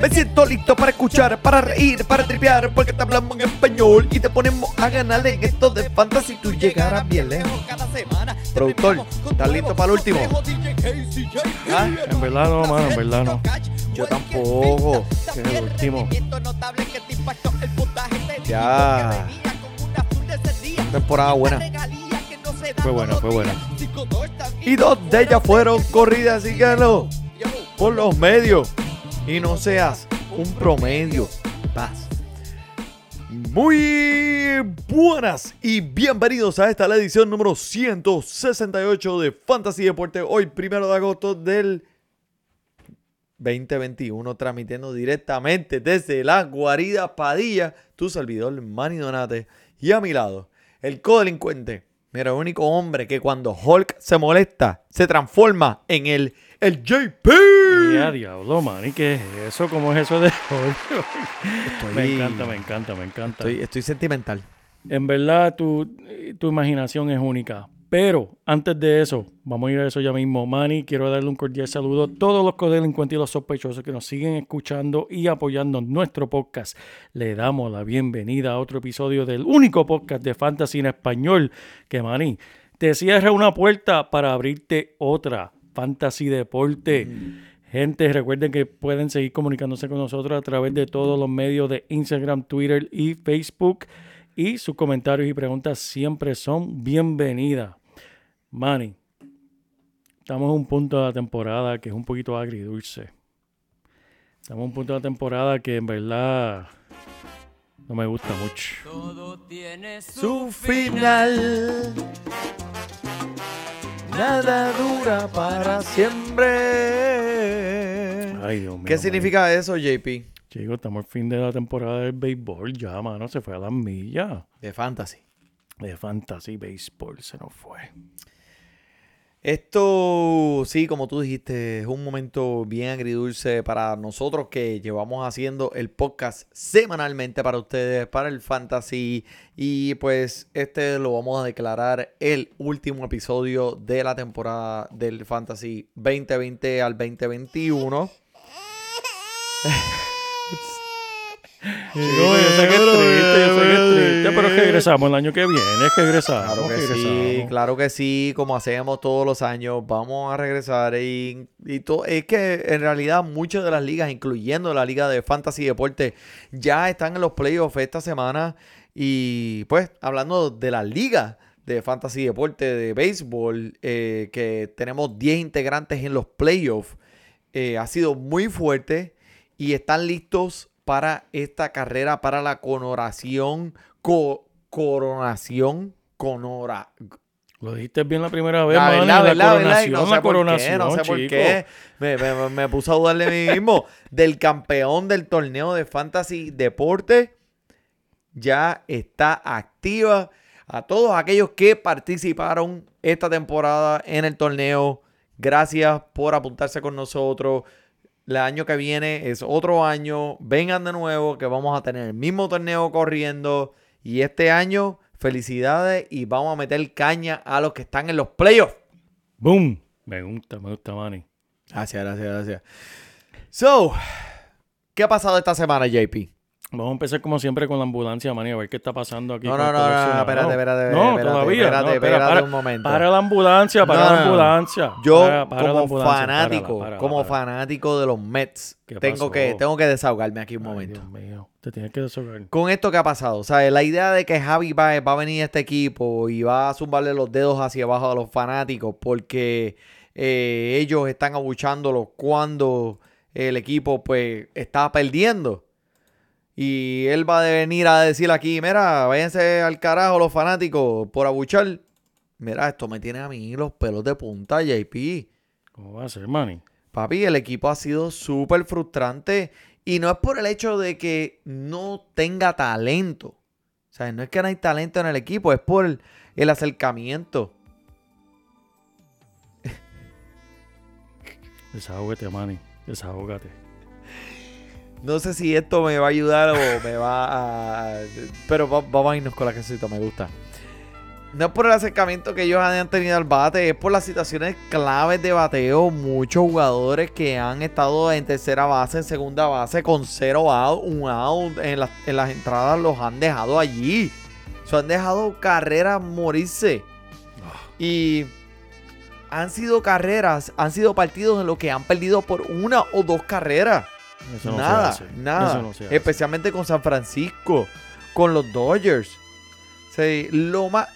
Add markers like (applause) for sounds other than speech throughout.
Me siento listo para escuchar, para reír, para tripear, porque te hablamos en español y te ponemos a ganar en esto de fantasy. Tú llegarás bien lejos. Productor, ¿estás listo para el último? ¿Ah? En verdad no, mano, en verdad no. Yo tampoco. Que es el último. Ya. Temporada buena. Fue buena, fue buena. Y dos de ellas fueron corridas, así que no. Por los medios. Y no seas un promedio. Paz. Muy buenas y bienvenidos a esta la edición número 168 de Fantasy Deporte. Hoy, primero de agosto del 2021, transmitiendo directamente desde la guarida Padilla, tu servidor Manny Donate. Y a mi lado, el codelincuente. Mira, el único hombre que cuando Hulk se molesta, se transforma en el, el JP. Y a diablo, man. ¿Y qué es eso? ¿Cómo es eso de Me Estoy- encanta, me encanta, me encanta. Estoy, estoy sentimental. En verdad, tu, tu imaginación es única. Pero antes de eso, vamos a ir a eso ya mismo. Manny, quiero darle un cordial saludo a todos los codelincuentes y los sospechosos que nos siguen escuchando y apoyando nuestro podcast. Le damos la bienvenida a otro episodio del único podcast de fantasy en español que, Manny, te cierra una puerta para abrirte otra. Fantasy Deporte. Gente, recuerden que pueden seguir comunicándose con nosotros a través de todos los medios de Instagram, Twitter y Facebook. Y sus comentarios y preguntas siempre son bienvenidas. Manny, estamos en un punto de la temporada que es un poquito agridulce. Estamos en un punto de la temporada que en verdad no me gusta mucho. Su final. Nada dura para siempre. Ay, Dios mío. ¿Qué significa eso, JP? Chicos, estamos al fin de la temporada del béisbol ya, mano. Se fue a las millas. De fantasy. De fantasy béisbol se nos fue. Esto, sí, como tú dijiste, es un momento bien agridulce para nosotros que llevamos haciendo el podcast semanalmente para ustedes, para el fantasy. Y pues este lo vamos a declarar el último episodio de la temporada del fantasy 2020 al 2021. Chico, (laughs) yo sé que es triste, yo sé que es triste, pero regresamos el año que viene, es que regresamos. Claro que sí, regresamos. claro que sí, como hacemos todos los años, vamos a regresar y, y to- es que en realidad muchas de las ligas, incluyendo la liga de fantasy deporte, ya están en los playoffs esta semana y pues hablando de la liga de fantasy deporte de béisbol, eh, que tenemos 10 integrantes en los playoffs, eh, ha sido muy fuerte y están listos para esta carrera, para la coronación, co- coronación, conora. Lo dijiste bien la primera vez, La verdad, la coronación, no sé la por qué, coronación, no sé por chico. qué. Me, me- me- me puse a dudar de mí mismo. Del campeón del torneo de Fantasy Deporte ya está activa. A todos aquellos que participaron esta temporada en el torneo, gracias por apuntarse con nosotros. El año que viene es otro año. Vengan de nuevo que vamos a tener el mismo torneo corriendo. Y este año, felicidades y vamos a meter caña a los que están en los playoffs. Boom. Me gusta, me gusta, Manny. Gracias, gracias, gracias. So, ¿qué ha pasado esta semana, JP? Vamos a empezar como siempre con la ambulancia, Manny, a ver qué está pasando aquí. No, no, no, no, espérate, espérate, No, todavía. espérate, espérate un momento. Para la ambulancia, para la ambulancia. Yo, como fanático, como fanático de los Mets, ¿Qué tengo que, tengo que desahogarme aquí un momento. Dios mío, te tienes que desahogar. Con esto que ha pasado, o sea, la idea de que Javi Baez va a venir a este equipo y va a zumbarle los dedos hacia abajo a los fanáticos porque eh, ellos están abuchándolo cuando el equipo pues está perdiendo. Y él va a venir a decir aquí, mira, váyanse al carajo los fanáticos por abuchar. Mira, esto me tiene a mí los pelos de punta, JP. ¿Cómo va a ser, Manny? Papi, el equipo ha sido súper frustrante y no es por el hecho de que no tenga talento. O sea, no es que no hay talento en el equipo, es por el, el acercamiento. Desahógate, Manny. Desahógate. No sé si esto me va a ayudar o me va a... Pero va- vamos a irnos con la casita, me gusta. No es por el acercamiento que ellos hayan tenido al bate, es por las situaciones claves de bateo. Muchos jugadores que han estado en tercera base, en segunda base, con cero out, un out en, las- en las entradas los han dejado allí. Se han dejado carreras morirse. Y han sido carreras, han sido partidos en los que han perdido por una o dos carreras. Eso no nada, se hace. nada. Eso no se hace. Especialmente con San Francisco, con los Dodgers. Sí, lo más.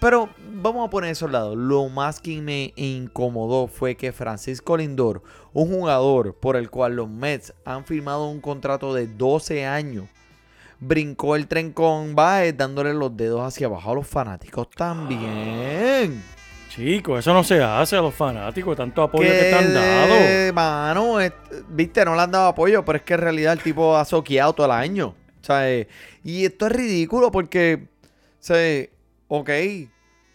Pero vamos a poner eso al lado. Lo más que me incomodó fue que Francisco Lindor, un jugador por el cual los Mets han firmado un contrato de 12 años, brincó el tren con Baez dándole los dedos hacia abajo a los fanáticos también. Chico, eso no se hace a los fanáticos, tanto apoyo que te han dado. Mano, es- viste, no le han dado apoyo, pero es que en realidad el tipo ha soqueado todo el año. ¿sabes? Y esto es ridículo porque, ¿sabes? ok,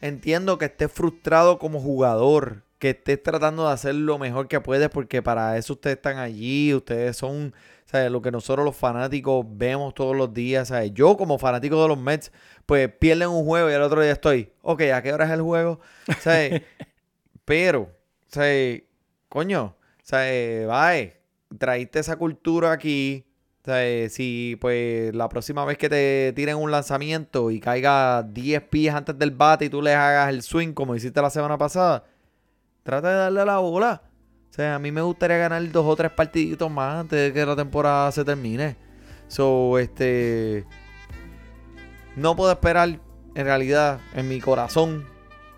entiendo que estés frustrado como jugador, que estés tratando de hacer lo mejor que puedes porque para eso ustedes están allí, ustedes son, ¿sabes? Lo que nosotros los fanáticos vemos todos los días, ¿sabes? Yo como fanático de los Mets, pues pierden un juego y al otro día estoy, ok, ¿a qué hora es el juego? ¿Sabes? (laughs) Pero, ¿sabes? Coño, ¿sabes? Bye, traíste esa cultura aquí. ¿sabes? Si pues la próxima vez que te tiren un lanzamiento y caiga 10 pies antes del bate y tú les hagas el swing como hiciste la semana pasada, trata de darle a la bola. O sea, a mí me gustaría ganar dos o tres partiditos más antes de que la temporada se termine. So, este. No puedo esperar, en realidad, en mi corazón,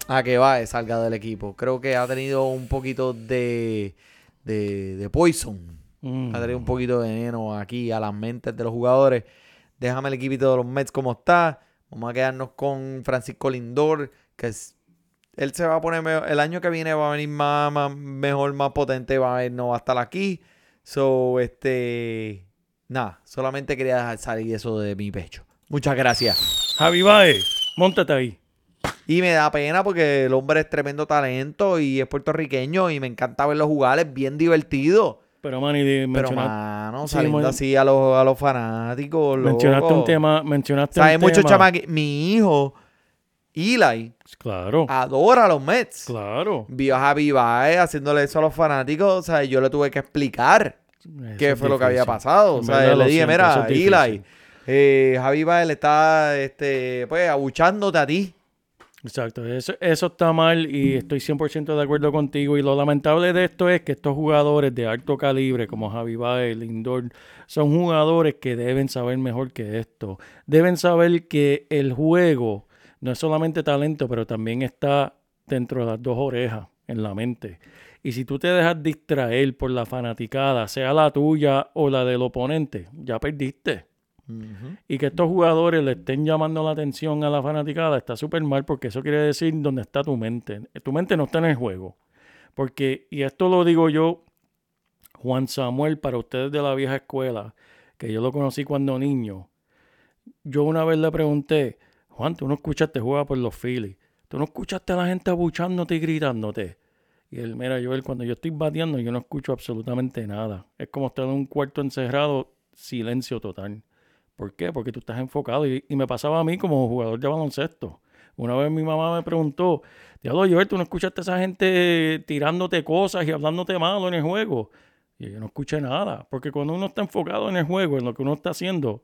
a que Baez salga del equipo. Creo que ha tenido un poquito de, de, de poison. Mm. Ha tenido un poquito de veneno aquí a las mentes de los jugadores. Déjame el equipito de los Mets como está. Vamos a quedarnos con Francisco Lindor, que es, él se va a poner mejor. El año que viene va a venir más, más- mejor, más potente. Va a no va a estar aquí. So, este. Nada, solamente quería dejar salir eso de mi pecho. Muchas gracias. Javi Baez, montate ahí. Y me da pena porque el hombre es tremendo talento y es puertorriqueño y me encanta verlo jugar, es bien divertido. Pero, Manny, di- Pero, mano, saliendo así a los, a los fanáticos, mencionaste loco. un tema. Mencionaste un muchos tema. chamaqui- Mi hijo, Eli, Claro, adora a los Mets. claro. Vio a Javi Baez haciéndole eso a los fanáticos. O sea, yo le tuve que explicar Eso qué fue lo que había pasado. O sea, le dije, mira, es. Eli, eh, Javi Baez le está, este, pues, abuchándote a ti. Exacto, eso, eso está mal y estoy 100% de acuerdo contigo. Y lo lamentable de esto es que estos jugadores de alto calibre, como Javi Baez, Lindor, son jugadores que deben saber mejor que esto. Deben saber que el juego no es solamente talento, pero también está dentro de las dos orejas, en la mente. Y si tú te dejas distraer por la fanaticada, sea la tuya o la del oponente, ya perdiste. Y que estos jugadores le estén llamando la atención a la fanaticada está súper mal porque eso quiere decir dónde está tu mente. Tu mente no está en el juego. Porque, y esto lo digo yo, Juan Samuel, para ustedes de la vieja escuela, que yo lo conocí cuando niño. Yo una vez le pregunté, Juan, tú no escuchaste juega por los Phillies. Tú no escuchaste a la gente abuchándote y gritándote. Y él, mira, yo cuando yo estoy bateando, yo no escucho absolutamente nada. Es como estar en un cuarto encerrado, silencio total. ¿Por qué? Porque tú estás enfocado. Y, y me pasaba a mí como jugador de baloncesto. Una vez mi mamá me preguntó, Diablo, Joel, ¿tú no escuchaste a esa gente tirándote cosas y hablándote malo en el juego? Y yo no escuché nada. Porque cuando uno está enfocado en el juego, en lo que uno está haciendo,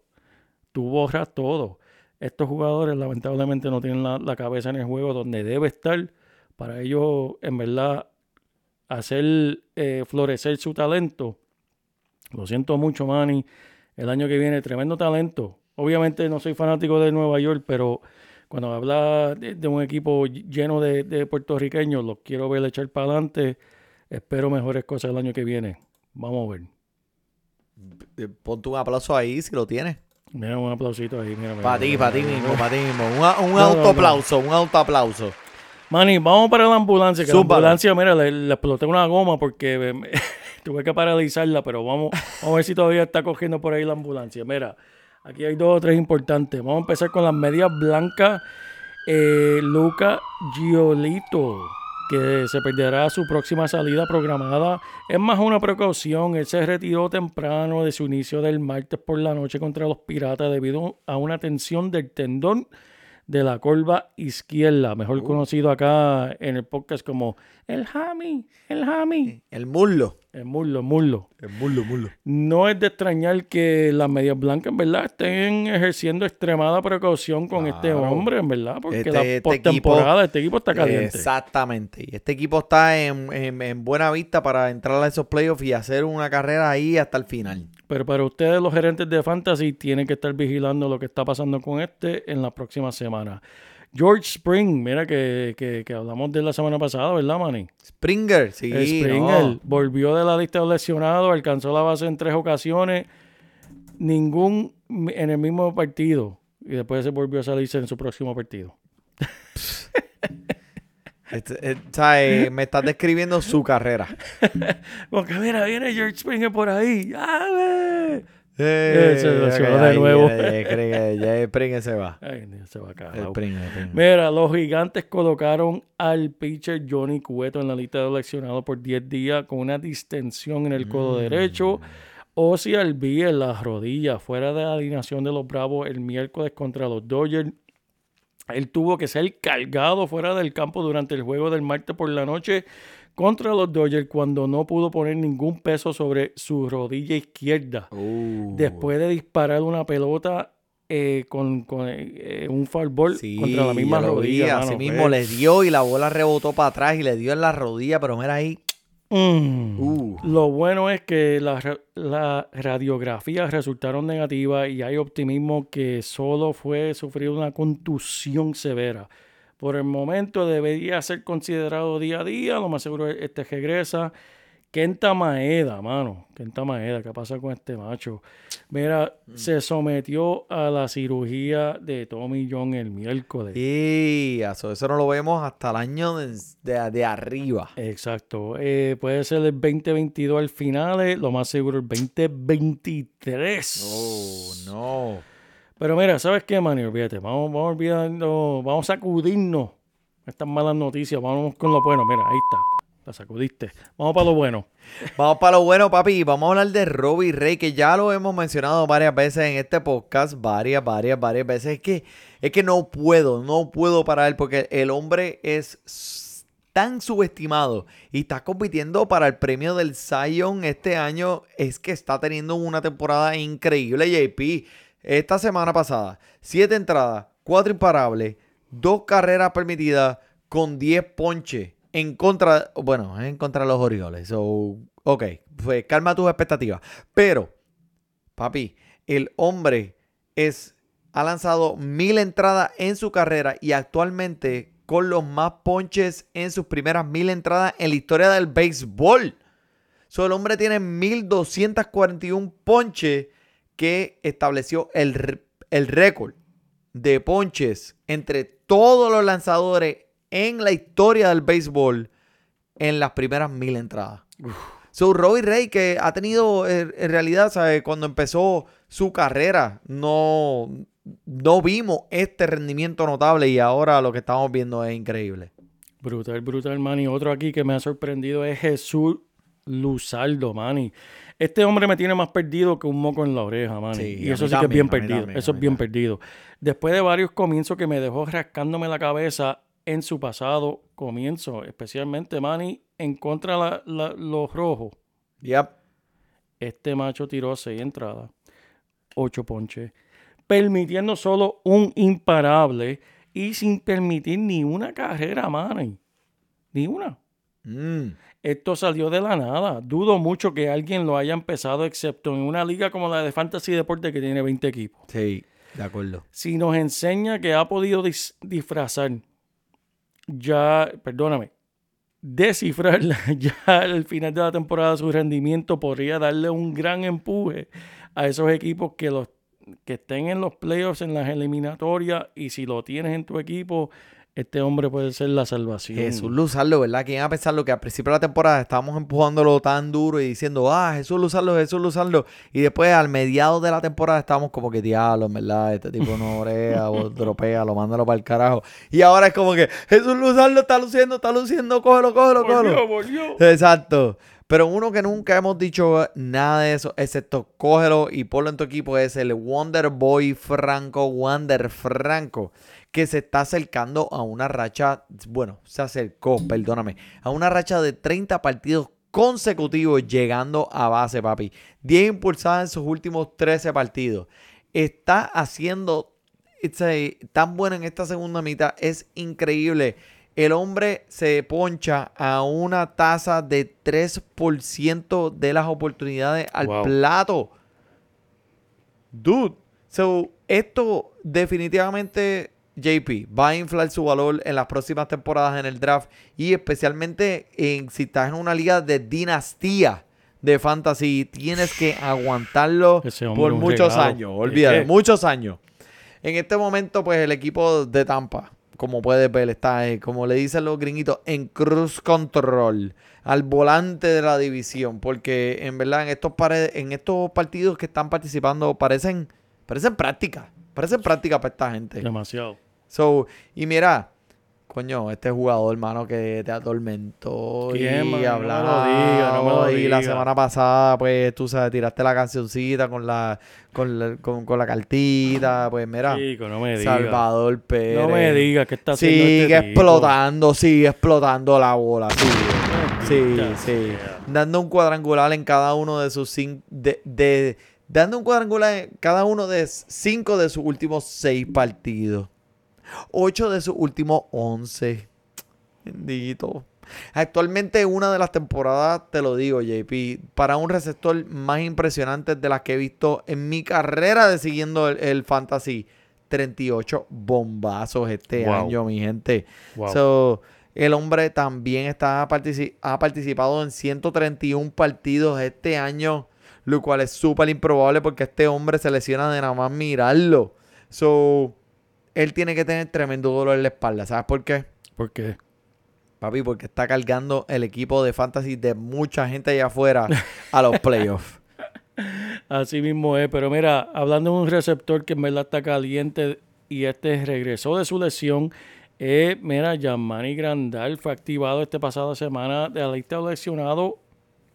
tú borras todo. Estos jugadores lamentablemente no tienen la, la cabeza en el juego donde debe estar para ellos, en verdad, hacer eh, florecer su talento. Lo siento mucho, Manny. El año que viene, tremendo talento. Obviamente no soy fanático de Nueva York, pero cuando habla de, un equipo lleno de, de puertorriqueños, los quiero ver echar para adelante. Espero mejores cosas el año que viene. Vamos a ver. Eh, Ponte un aplauso ahí si lo tienes. Mira un aplausito ahí. Mira, Para ti, para ti mismo, para ti mismo. Un, un No, no, no. autoaplauso, un autoaplauso. Manny, vamos para la ambulancia. Que Zúmbalo. la ambulancia, mira, le, le exploté una goma porque me- (laughs) tuve que paralizarla, pero vamos, vamos a ver si todavía está cogiendo por ahí la ambulancia. Mira, Aquí hay dos o tres importantes. Vamos a empezar con las medias blancas. Eh, Luca Giolito, que se perderá su próxima salida programada. Es más una precaución. Él se retiró temprano de su inicio del martes por la noche contra los Piratas debido a una tensión del tendón de la corva izquierda, mejor conocido acá en el podcast como el Hami, el Hami, El muslo. El muslo, muslo. El muslo, muslo. No es de extrañar que las medias blancas, en verdad, estén ejerciendo extremada precaución con este hombre, en verdad, porque Este- la este postemporada, este equipo está caliente. Exactamente. Y este equipo está en, en- en buena vista para entrar a esos playoffs y hacer una carrera ahí hasta el final. Pero para ustedes, los gerentes de fantasy, tienen que estar vigilando lo que está pasando con este en la próxima semana. George Spring, mira que, que, que hablamos de la semana pasada, ¿verdad, Manny? Springer, sí. Springer no. volvió de la lista de lesionados, alcanzó la base en tres ocasiones, ningún en el mismo partido. Y después se volvió a salirse en su próximo partido. (laughs) Este, ¿sabes? Me estás describiendo su carrera. (laughs) Porque mira, viene George Springer por ahí. ¡Ave! Eh, se lesionó ok, de nuevo. ya Springer se va. Ay, se va a cagar. Springer, Springer. Mira, los gigantes colocaron al pitcher Johnny Cueto en la lista de seleccionados por 10 días con una distensión en el codo derecho. Ozzy Albies en las rodillas, fuera de la alineación de los Bravos el miércoles contra los Dodgers. Él tuvo que ser cargado fuera del campo durante el juego del martes por la noche contra los Dodgers cuando no pudo poner ningún peso sobre su rodilla izquierda Uh, después de disparar una pelota eh, con, con, eh, un foul ball sí, contra la misma rodilla. Así mismo le dio y la bola rebotó para atrás y le dio en la rodilla, pero mira ahí. Mm. Uh. Lo bueno es que las las radiografías resultaron negativas y hay optimismo que solo fue sufrir una contusión severa. Por el momento debería ser considerado día a día, lo más seguro es este regresa. Kenta Maeda, mano. Kenta Maeda, ¿qué pasa con este macho? Mira, Mm. se sometió a la cirugía de Tommy John el miércoles. Y eso, eso no lo vemos hasta el año de, de- de arriba. Exacto. Eh, puede ser el 2022 al final, eh, lo más seguro el 2023. Oh, no. Pero mira, ¿sabes qué, Manny? Olvídate, vamos, vamos olvidando, vamos a sacudirnos estas malas noticias, vamos con lo bueno. Mira, ahí está, la sacudiste. Vamos para lo bueno. Vamos para lo bueno, papi. Vamos a hablar de Robbie Rey, que ya lo hemos mencionado varias veces en este podcast. Varias, varias, varias veces. Es que, es que no puedo, no puedo parar porque el hombre es tan subestimado y está compitiendo para el premio del Zion este año. Es que está teniendo una temporada increíble, JP. Esta semana pasada, siete entradas, cuatro imparables, dos carreras permitidas con 10 ponches en contra, bueno, en contra de los Orioles. So, ok, pues calma tus expectativas. Pero, papi, el hombre es, ha lanzado mil entradas en su carrera y actualmente con los más ponches en sus primeras mil entradas en la historia del béisbol. So, el hombre tiene 1241 ponches que estableció el, el récord de ponches entre todos los lanzadores en la historia del béisbol en las primeras mil entradas. So, Robbie Ray, que ha tenido, eh, en realidad, ¿sabe? cuando empezó su carrera, no, no vimos este rendimiento notable y ahora lo que estamos viendo es increíble. Brutal, brutal, Manny. Otro aquí que me ha sorprendido es Jesús Luzardo, Manny. Este hombre me tiene más perdido que un moco en la oreja, Manny. Sí, y eso sí que es bien perdido. también, eso es bien perdido. Después de varios comienzos que me dejó rascándome la cabeza en su pasado comienzo, especialmente, Manny, en contra de la- la- los rojos. Yep. Este macho tiró seis entradas, ocho ponches, permitiendo solo un imparable y sin permitir ni una carrera, Manny. Ni una. Mm. Esto salió de la nada. Dudo mucho que alguien lo haya empezado, excepto en una liga como la de Fantasy Deporte que tiene 20 equipos. Sí, de acuerdo. Si nos enseña que ha podido dis- disfrazar, ya, perdóname, descifrar (laughs) ya al final de la temporada su rendimiento podría darle un gran empuje a esos equipos que los que estén en los playoffs, en las eliminatorias, y si lo tienes en tu equipo, este hombre puede ser la salvación. Jesús Luzardo, ¿verdad? ¿Quién iba a pensarlo que al principio de la temporada estábamos empujándolo tan duro y diciendo, ah, Jesús Luzardo, Jesús Luzardo? Y después al mediado de la temporada estábamos como que, diablo, verdad, este tipo no orea o (laughs) dropea, lo mándalo para el carajo. Y ahora es como que, Jesús Luzardo está luciendo, está luciendo, cógelo, cógelo, cógelo. volvió. Exacto. Pero uno que nunca hemos dicho nada de eso, excepto cógelo y ponlo en tu equipo, es el Wonder Boy Franco, Wonder Franco, que se está acercando a una racha, bueno, se acercó, perdóname, a una racha de 30 partidos consecutivos llegando a base, papi. 10 impulsadas en sus últimos 13 partidos. Está haciendo a- tan bueno en esta segunda mitad, es increíble. El hombre se poncha a una tasa de 3% de las oportunidades al Wow. plato. Dude, so esto definitivamente JP va a inflar su valor en las próximas temporadas en el draft y especialmente en si estás en una liga de dinastía de fantasy, tienes que aguantarlo por muchos regalo. años, olvídate, muchos años. En este momento, pues el equipo de Tampa, como puedes ver, está, eh, como le dicen los gringuitos, en cruz control, al volante de la división, porque en verdad en estos, pare- en estos partidos que están participando parecen, parecen prácticas, parecen prácticas para esta gente. Demasiado. So, y mira, coño, este jugador, hermano, que te atormentó ¿Quién, y mano? No me lo hablaba. diga, no me lo y la diga. semana pasada, pues, tú sabes, tiraste la cancioncita con la, con la, con, con la cartita, pues, mira, Chico, no me digas. Salvador Pérez. No me digas que está haciendo Sigue este tipo. explotando, sigue explotando la bola. sigue. Sí, sí. Dando un cuadrangular en cada uno de sus cinco. De, de- dando un cuadrangular en cada uno de cinco de sus últimos seis partidos. Ocho de sus últimos once. Bendito. Actualmente una de las temporadas, te lo digo, JP, para un receptor más impresionante de las que he visto en mi carrera de siguiendo el, el fantasy. 38 bombazos este Wow. año, mi gente. Wow. So, el hombre también está ha participado en 131 partidos este año, lo cual es súper improbable porque este hombre se lesiona de nada más mirarlo. So, él tiene que tener tremendo dolor en la espalda. ¿Sabes por qué? ¿Por qué? Papi, porque está cargando el equipo de fantasy de mucha gente allá afuera a los (laughs) playoffs. Así mismo es, pero mira, hablando de un receptor que en verdad está caliente y este regresó de su lesión, eh, mira, Yamani Grandal fue activado esta pasada semana de la lista de lesionados.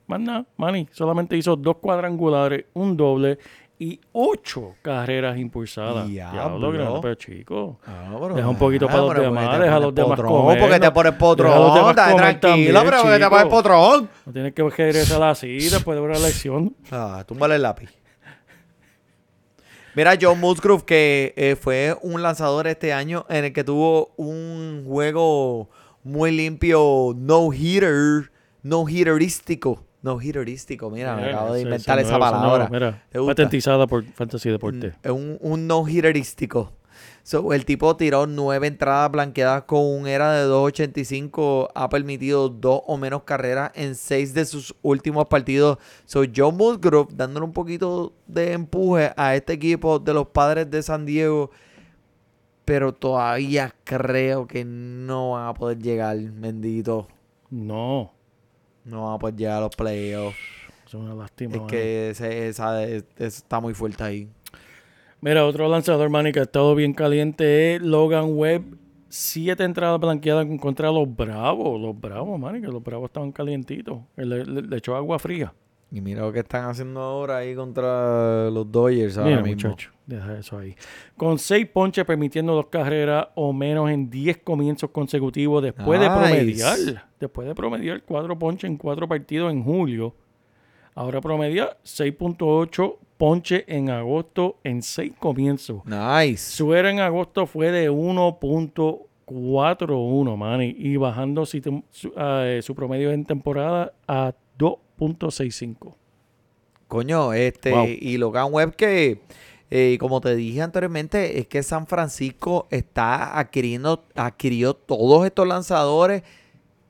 Más nada, Manny solamente hizo dos cuadrangulares, un doble y ocho carreras impulsadas. Diablo. que no, pero chico. Ah, Deja un poquito para los demás, deja a los demás potrón, comer, porque te pones potrón, tranquilo, pero porque te pones potrón. No tienes que regresar así (laughs) después de una lección. Ah, túmbale el lápiz. Mira, John Musgrove, que eh, fue un lanzador este año en el que tuvo un juego muy limpio, no hitter, no hitterístico, mira, me acabo de inventar esa palabra. patentizada por Fantasy Deporte. Es un, un no hitterístico. So, el tipo tiró nueve entradas blanqueadas con un era de 2.85. Ha permitido dos o menos carreras en seis de sus últimos partidos. So, John Musgrove dándole un poquito de empuje a este equipo de los padres de San Diego. Pero todavía creo que no van a poder llegar, bendito. No, No van a poder llegar a los playoffs. es una lástima. Es mano. que ese- esa, es- está muy fuerte ahí. Mira, otro lanzador, Manny, que ha estado bien caliente es Logan Webb. Siete entradas blanqueadas contra los Bravos. Los Bravos, Manny, que los Bravos estaban calientitos. Le, le- le echó agua fría. Y mira lo que están haciendo ahora ahí contra los Dodgers ahora Mira, mismo. muchacho, deja eso ahí. Con seis ponches permitiendo dos carreras o menos en 10 comienzos consecutivos después de promediar. Después de promediar cuatro ponches en cuatro partidos en julio. Ahora promedia 6.8 ponches en agosto en seis comienzos. Nice. Su era en agosto fue de 1.41, Manny, y bajando su, ah, eh, su promedio en temporada a 2.65. Coño, este, Wow. y Logan Webb que, eh, como te dije anteriormente, es que San Francisco está adquiriendo, adquirió todos estos lanzadores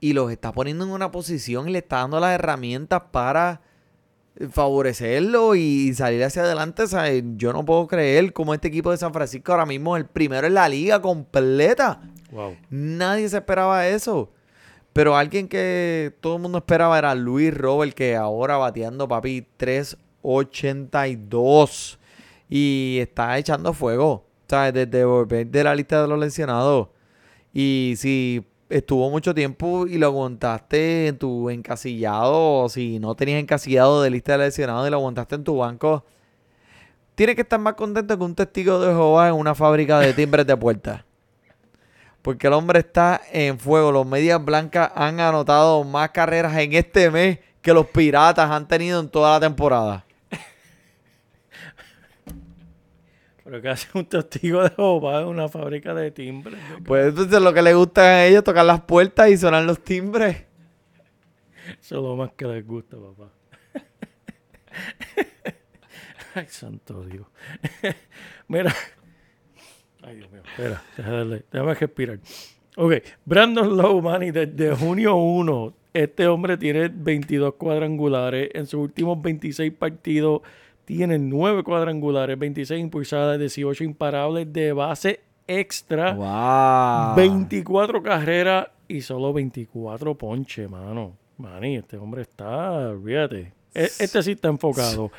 y los está poniendo en una posición y le está dando las herramientas para favorecerlo y salir hacia adelante. Yo no puedo creer cómo este equipo de San Francisco ahora mismo es el primero en la liga completa. Wow. Nadie se esperaba eso. Pero alguien que todo el mundo esperaba era Luis Robert, que ahora bateando, papi, 3.82. Y está echando fuego. ¿Sabes? Desde volver de la lista de los lesionados. Y si estuvo mucho tiempo y lo aguantaste en tu encasillado, o si no tenías encasillado de lista de lesionados y lo aguantaste en tu banco, tienes que estar más contento que un testigo de Jehová en una fábrica de timbres de puerta. Porque el hombre está en fuego. Los medias blancas han anotado más carreras en este mes que los piratas han tenido en toda la temporada. (laughs) Pero que hace un testigo de Jehová en una fábrica de timbres. Pues entonces lo que le gusta a ellos es tocar las puertas y sonar los timbres. Eso es lo más que les gusta, papá. (laughs) Ay, santo Dios. (laughs) Mira. Ay, Dios mío. Espera, déjame, déjame respirar. Ok, Brandon Lowe, Manny, desde junio 1, este hombre tiene 22 cuadrangulares. En sus últimos 26 partidos tiene 9 cuadrangulares, 26 impulsadas, 18 imparables de base extra. ¡Wow! 24 carreras y solo 24 ponche, mano. Mani, este hombre está, fíjate. E- Este sí está enfocado.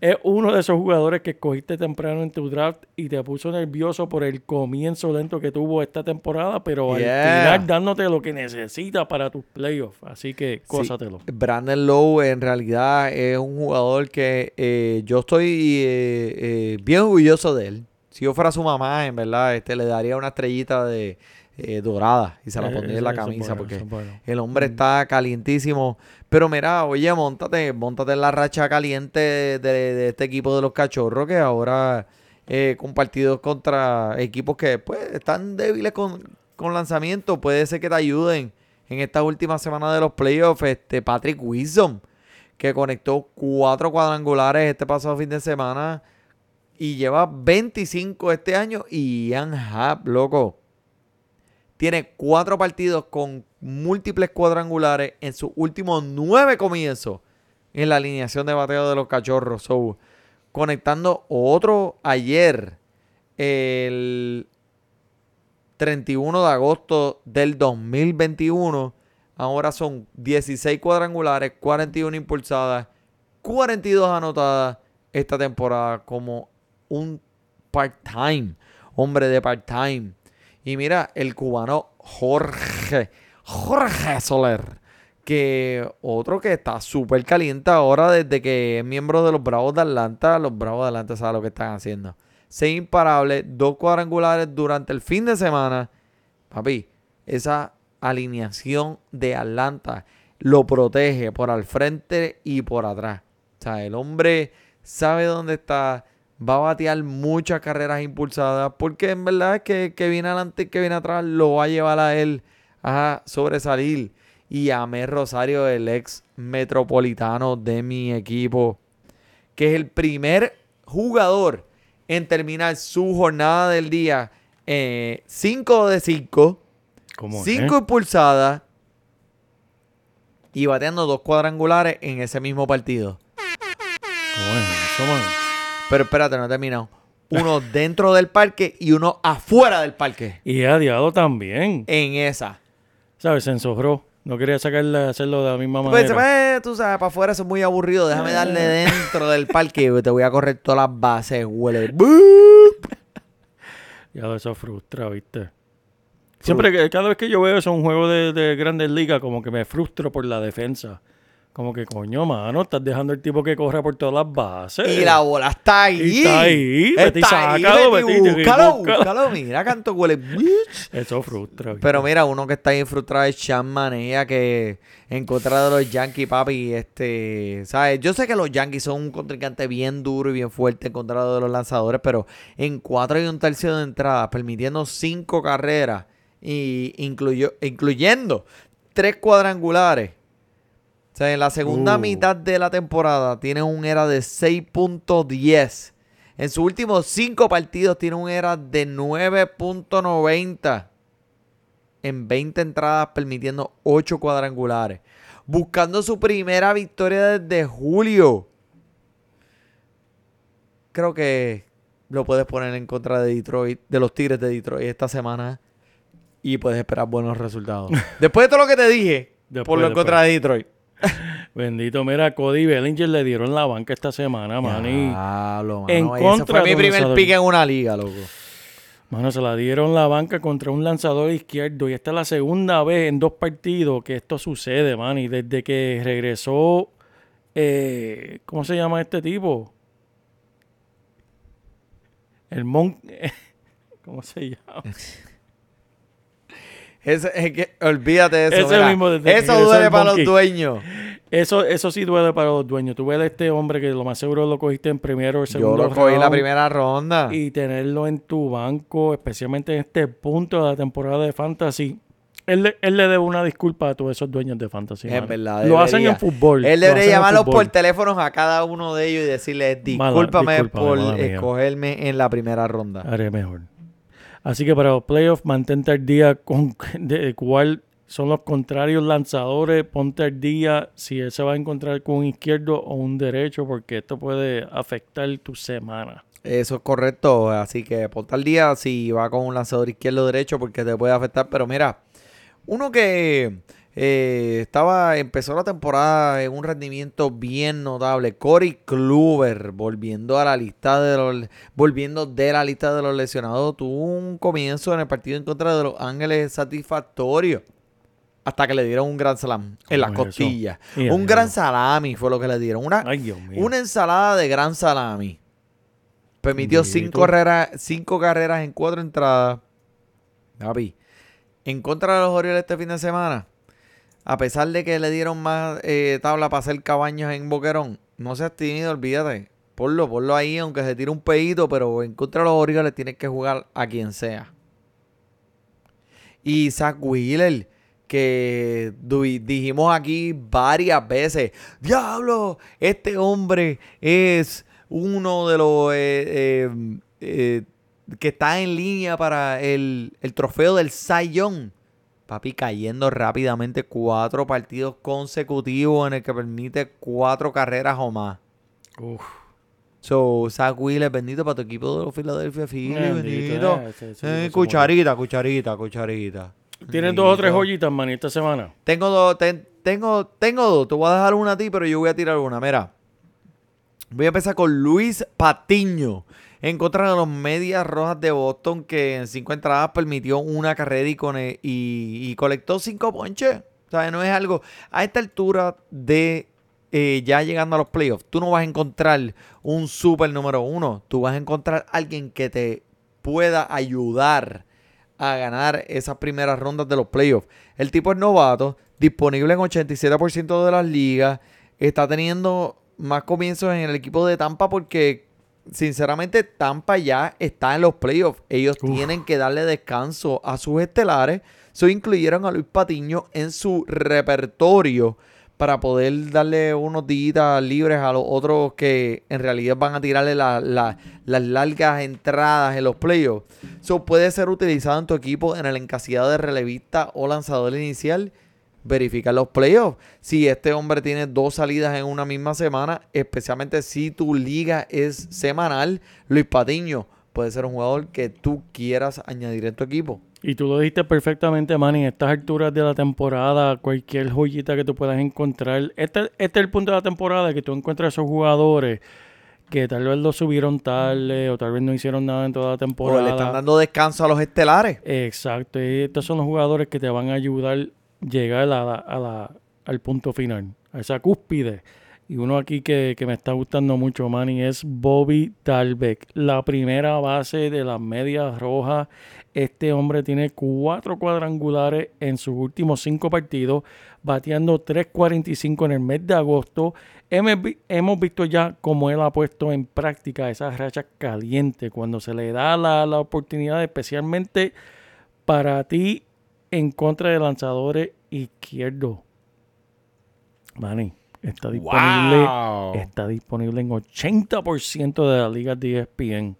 Es uno de esos jugadores que escogiste temprano en tu draft y te puso nervioso por el comienzo lento que tuvo esta temporada, pero al final dándote lo que necesita para tus playoffs. Así que Sí, cósatelo. Brandon Lowe en realidad es un jugador que eh, yo estoy eh, eh, bien orgulloso de él. Si yo fuera su mamá, en verdad, este, le daría una estrellita de eh, dorada y se la Eh, pondría en la camisa bueno, porque bueno. el hombre está calientísimo. Pero mira, oye, montate, montate en la racha caliente de, este equipo de los cachorros que ahora eh, con partidos contra equipos que pues están débiles con, con lanzamiento. Puede ser que te ayuden en esta última semana de los playoffs. Este Patrick Wilson, que conectó cuatro cuadrangulares este pasado fin de semana y lleva 25 este año. Y Ian Happ, loco tiene cuatro partidos con múltiples cuadrangulares en sus últimos nueve comienzos en la alineación de bateo de los cachorros. Conectando otro ayer, el 31 de agosto del 2021. Ahora son 16 cuadrangulares, 41 impulsadas, 42 anotadas esta temporada como un part-time, hombre de part-time. Y mira, el cubano Jorge, Jorge Soler, que otro que está súper caliente ahora desde que es miembro de los Bravos de Atlanta. Los Bravos de Atlanta saben lo que están haciendo. Seis imparables, dos cuadrangulares durante el fin de semana. Papi, esa alineación de Atlanta lo protege por al frente y por atrás. O sea, el hombre sabe dónde está, va a batear muchas carreras impulsadas, porque en verdad es que, que viene adelante y que viene atrás lo va a llevar a él a sobresalir. Y a Mer Rosario, el ex metropolitano de mi equipo, que es el primer jugador en terminar su jornada del día 5 de 5, ¿Cómo es? 5 impulsadas y bateando dos cuadrangulares en ese mismo partido. Pero espérate, no he terminado. Uno (laughs) dentro del parque y uno afuera del parque. Y a Diado también. En esa. ¿Sabes? Se ensobró. No quería sacarle, hacerlo de la misma Tú puedes manera. "Eh, tú sabes, para afuera eso es muy aburrido. Déjame darle dentro del (laughs) parque y te voy a correr todas las bases, huele. (laughs) Ya eso frustra, ¿viste? Siempre que, cada vez que yo veo eso un juego de, de Grandes Ligas, como que me frustro por la defensa. Como que, coño, mano, estás dejando el tipo que corra por todas las bases. Y la bola está ahí. Y está ahí, vete y ahí, sácalo, vete vete búscalo, búscalo. Mira canto huele. bitch. Eso frustra. Pero mira, uno que está bien frustrado es Sean Manea, que en contra de los Yankees, papi, este, ¿sabes? Yo sé que los Yankees son un contrincante bien duro y bien fuerte en contra de los lanzadores, pero en cuatro y un tercio de entrada, permitiendo cinco carreras, y incluyó, incluyendo tres cuadrangulares. O sea, en la segunda Uh. mitad de la temporada tiene un era de 6.10. En sus últimos cinco partidos tiene un era de 9.90 en 20 entradas, permitiendo 8 cuadrangulares. Buscando su primera victoria desde julio. Creo que lo puedes poner en contra de Detroit, de los Tigres de Detroit esta semana. y puedes esperar buenos resultados. (laughs) Después de todo lo que te dije, Después, por lo en contra de Detroit. (laughs) Bendito, mira, Cody Bellinger le dieron la banca esta semana, man. y- Diablo, mano, en contra fue mi primer pick en una liga, loco. Mano, se la dieron la banca contra un lanzador izquierdo y esta es la segunda vez en dos partidos que esto sucede, man. Y desde que regresó, eh, ¿cómo se llama este tipo? El Mon... (laughs) ¿Cómo se llama? (laughs) Ese- es que, olvídate de eso. Ese mira. mismo, desde que eso duele el para los dueños. Eso, eso sí duele para los dueños. Tú ves a este hombre que lo más seguro lo cogiste en primero o Yo segundo lo cogí en la round, primera ronda. y tenerlo en tu banco, especialmente en este punto de la temporada de Fantasy. Él, le- él le debe una disculpa a todos esos dueños de Fantasy. Es mano. verdad. Lo hacen en fútbol. Él debería llamarlos por teléfonos a cada uno de ellos y decirles Mala- discúlpame discúlpame, por escogerme en la primera ronda. Haré mejor. Así que para los playoffs, mantente al día con (laughs) de cuál son los contrarios lanzadores. Ponte al día si él se va a encontrar con un izquierdo o un derecho, porque esto puede afectar tu semana. Eso es correcto. Así que por tal día si va con un lanzador izquierdo o derecho porque te puede afectar. Pero mira, uno que eh, estaba, empezó la temporada en un rendimiento bien notable. Corey Kluber, volviendo a la lista de los, volviendo de la lista de los lesionados, tuvo un comienzo en el partido en contra de los Ángeles satisfactorio. Hasta que le dieron un gran salam en las costillas. Un gran salami fue lo que le dieron. Una, Ay, una ensalada de gran salami. Permitió cinco carreras, cinco carreras en cuatro entradas. En contra de los Orioles este fin de semana, a pesar de que le dieron más eh, tabla para hacer cabañas en Boquerón, no seas tímido, olvídate. Ponlo, ponlo ahí, aunque se tire un pedito, pero en contra de los Orioles tienes que jugar a quien sea. Y Zach Wheeler, que dijimos aquí varias veces, diablo, este hombre es uno de los eh, eh, eh, que está en línea para el, el trofeo del Young. Papi, cayendo rápidamente cuatro partidos consecutivos en el que permite cuatro carreras o más. Uf. So, Zach Wheeler, bendito para tu equipo de los Philadelphia Phillies, Bendito, eh, ese- ese Eh, cucharita, cucharita, cucharita. Tienes dos o tres joyitas, man, esta semana. Tengo dos, ten- tengo, tengo dos. Te voy a dejar una a ti, pero yo voy a tirar una. Mira. Voy a empezar con Luis Patiño. En contra de los Medias Rojas de Boston, que en cinco entradas permitió una carrera y, con- y, colectó cinco ponches. O sea, no es algo. A esta altura de eh, ya llegando a los playoffs, tú no vas a encontrar un super número uno. Tú vas a encontrar alguien que te pueda ayudar a ganar esas primeras rondas de los playoffs. El tipo es novato, disponible en 87% de las ligas, está teniendo más comienzos en el equipo de Tampa porque sinceramente Tampa ya está en los playoffs. Ellos Uf. tienen que darle descanso a sus estelares. So incluyeron a Luis Patiño en su repertorio para poder darle unos días libres a los otros que en realidad van a tirarle la- la- las largas entradas en los playoffs. So, puede ser utilizado en tu equipo en el encasillado de relevista o lanzador inicial. Verifica los playoffs. Si este hombre tiene dos salidas en una misma semana, especialmente si tu liga es semanal, Luis Patiño puede ser un jugador que tú quieras añadir en tu equipo. Y tú lo dijiste perfectamente, man, en estas alturas de la temporada, cualquier joyita que tú puedas encontrar. Este, este es el punto de la temporada que tú encuentras esos jugadores que tal vez lo subieron tarde o tal vez no hicieron nada en toda la O temporada. le están dando descanso a los estelares. Exacto, y estos son los jugadores que te van a ayudar a llegar a la- al punto final, a esa cúspide. Y uno aquí que, que me está gustando mucho, Manny, es Bobby Talbeck, la primera base de las medias rojas. Este hombre tiene cuatro cuadrangulares en sus últimos cinco partidos, bateando 3.45 en el mes de agosto. Hemos visto ya cómo él ha puesto en práctica esas rachas calientes cuando se le da la, la oportunidad, especialmente para ti en contra de lanzadores izquierdos. Manny, está disponible, Wow. está disponible en 80% de las ligas de ESPN.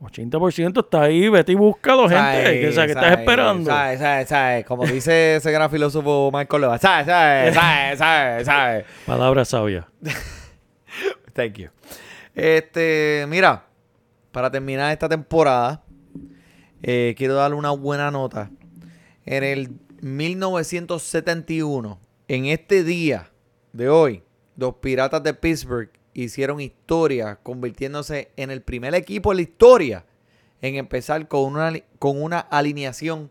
80% está ahí, vete y búscalo, gente. Sabe, que, o sea, que estás esperando. Sabe, sabe, sabe. Como dice ese gran filósofo Michael Leva. Sabe, sabe, (laughs) sabe, sabe, sabe. Palabra sabia. (laughs) Thank you. Este, mira, para terminar esta temporada, eh, quiero darle una buena nota. En el 1971, en este día de hoy, los Piratas de Pittsburgh hicieron historia, convirtiéndose en el primer equipo en la historia en empezar con una, con una alineación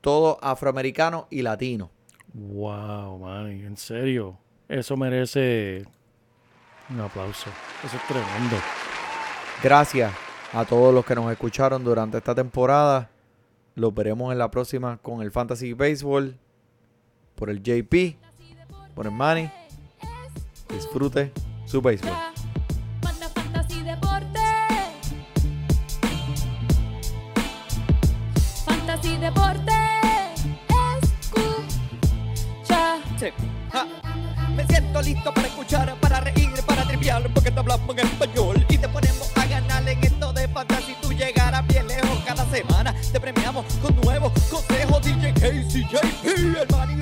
todo afroamericano y latino. Wow, Manny, en serio. Eso merece un aplauso. Eso es tremendo. Gracias a todos los que nos escucharon durante esta temporada. Los veremos en la próxima con el Fantasy Baseball. Por el JP, por el Manny. Disfrute su béisbol. Fantasy Deporte. Fantasy Deporte. Escucha. Sí. Ja. Me siento listo para escuchar, para reír, para triviar, porque te hablamos en español lejos cada semana.